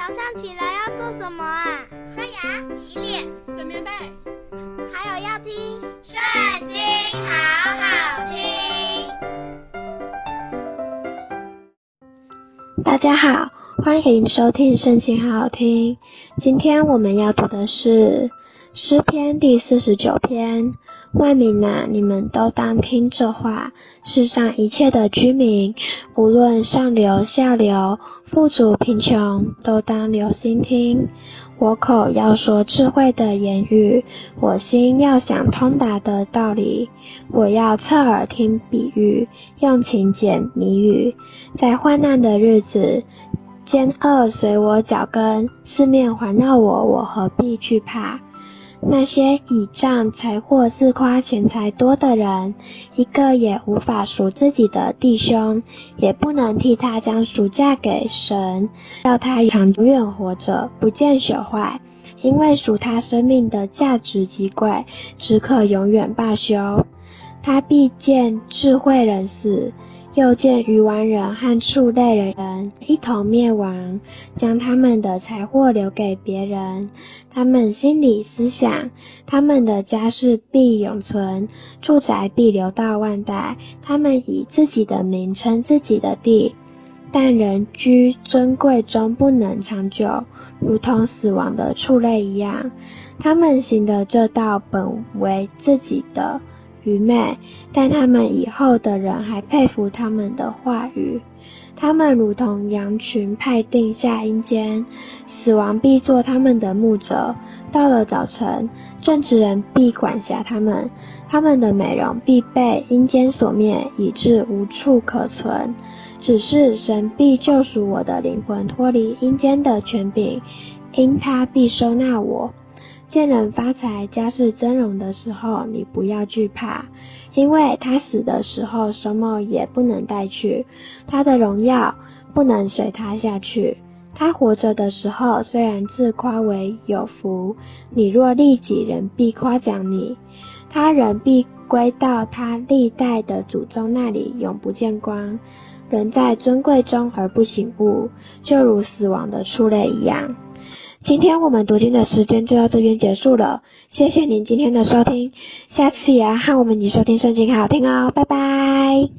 早上起来要做什么啊？刷牙、洗脸、整棉被，还有要听《圣经》，好好听。大家好，欢迎收听《圣经》，好好听。今天我们要读的是诗篇第四十九篇。万民哪，你们都当听这话。世上一切的居民，无论上流下流，富足贫穷，都当留心听。我口要说智慧的言语，我心要想通达的道理。我要侧耳听比喻，用情解谜语。在患难的日子，奸恶随我脚跟，四面环绕我，我何必惧怕？那些倚仗财货自夸钱财多的人，一个也无法赎自己的弟兄，也不能替他将赎价给神，叫他长远活着，不见朽坏，因为赎他生命的价值极贵，只可永远罢休。他必见智慧人死。又见鱼丸人和畜类人一同灭亡，将他们的财货留给别人。他们心里思想，他们的家世必永存，住宅必留到万代。他们以自己的名称自己的地，但人居尊贵中不能长久，如同死亡的畜类一样。他们行的这道本为自己的。愚昧，但他们以后的人还佩服他们的话语。他们如同羊群派定下阴间，死亡必做他们的牧者。到了早晨，正直人必管辖他们，他们的美容必被阴间所灭，以致无处可存。只是神必救赎我的灵魂，脱离阴间的权柄，因他必收纳我。见人发财、家事增荣的时候，你不要惧怕，因为他死的时候什么也不能带去，他的荣耀不能随他下去。他活着的时候，虽然自夸为有福，你若利己，人必夸奖你，他人必归到他历代的祖宗那里，永不见光。人在尊贵中而不醒悟，就如死亡的畜类一样。今天我们读经的时间就到这边结束了，谢谢您今天的收听，下次也要和我们一起收听圣经，好好听哦，拜拜。